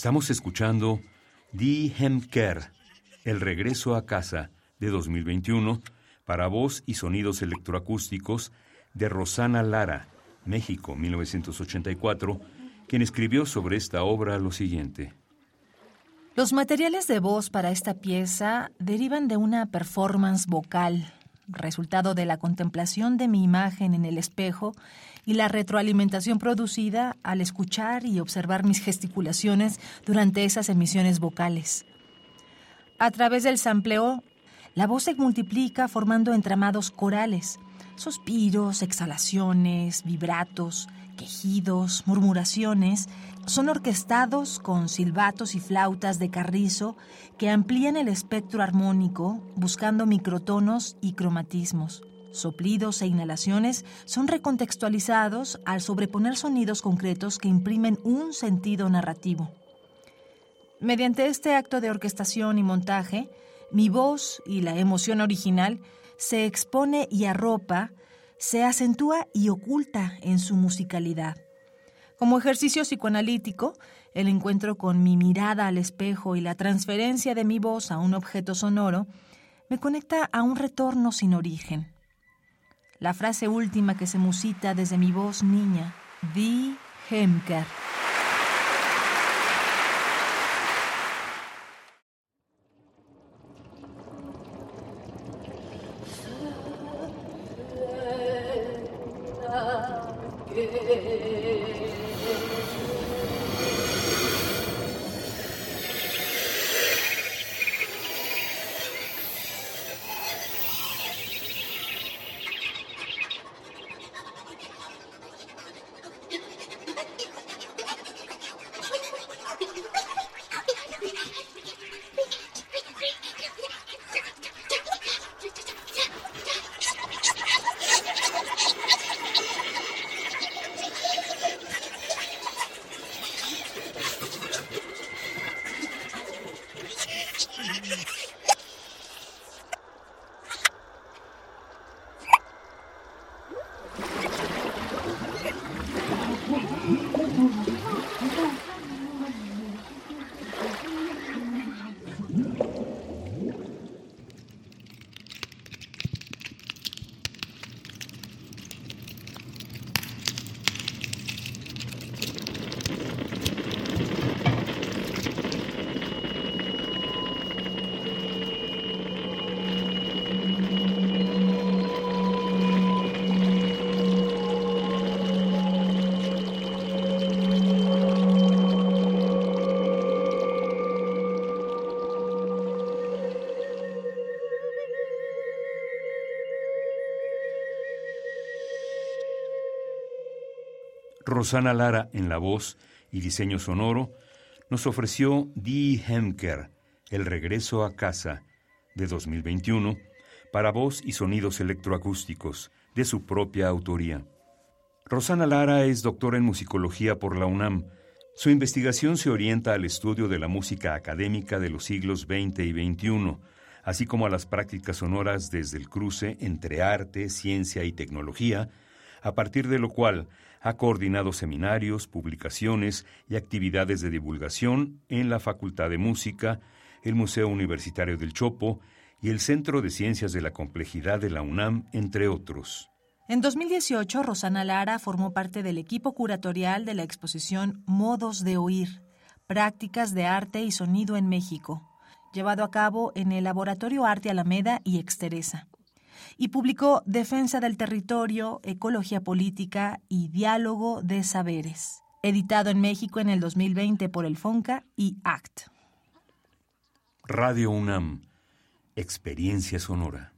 Estamos escuchando Die Hemker, El regreso a casa de 2021 para voz y sonidos electroacústicos de Rosana Lara, México, 1984, quien escribió sobre esta obra lo siguiente. Los materiales de voz para esta pieza derivan de una performance vocal, resultado de la contemplación de mi imagen en el espejo y la retroalimentación producida al escuchar y observar mis gesticulaciones durante esas emisiones vocales. A través del sampleo, la voz se multiplica formando entramados corales, suspiros, exhalaciones, vibratos, quejidos, murmuraciones, son orquestados con silbatos y flautas de carrizo que amplían el espectro armónico buscando microtonos y cromatismos. Soplidos e inhalaciones son recontextualizados al sobreponer sonidos concretos que imprimen un sentido narrativo. Mediante este acto de orquestación y montaje, mi voz y la emoción original se expone y arropa, se acentúa y oculta en su musicalidad. Como ejercicio psicoanalítico, el encuentro con mi mirada al espejo y la transferencia de mi voz a un objeto sonoro me conecta a un retorno sin origen. La frase última que se musita desde mi voz niña, Die Hemker. Yeah. Rosana Lara en la voz y diseño sonoro nos ofreció Die Hemker, El regreso a casa, de 2021, para voz y sonidos electroacústicos, de su propia autoría. Rosana Lara es doctora en musicología por la UNAM. Su investigación se orienta al estudio de la música académica de los siglos XX y XXI, así como a las prácticas sonoras desde el cruce entre arte, ciencia y tecnología, a partir de lo cual ha coordinado seminarios, publicaciones y actividades de divulgación en la Facultad de Música, el Museo Universitario del Chopo y el Centro de Ciencias de la Complejidad de la UNAM, entre otros. En 2018, Rosana Lara formó parte del equipo curatorial de la exposición Modos de Oír, Prácticas de Arte y Sonido en México, llevado a cabo en el Laboratorio Arte Alameda y Exteresa y publicó Defensa del Territorio, Ecología Política y Diálogo de Saberes, editado en México en el 2020 por el FONCA y ACT. Radio UNAM, Experiencia Sonora.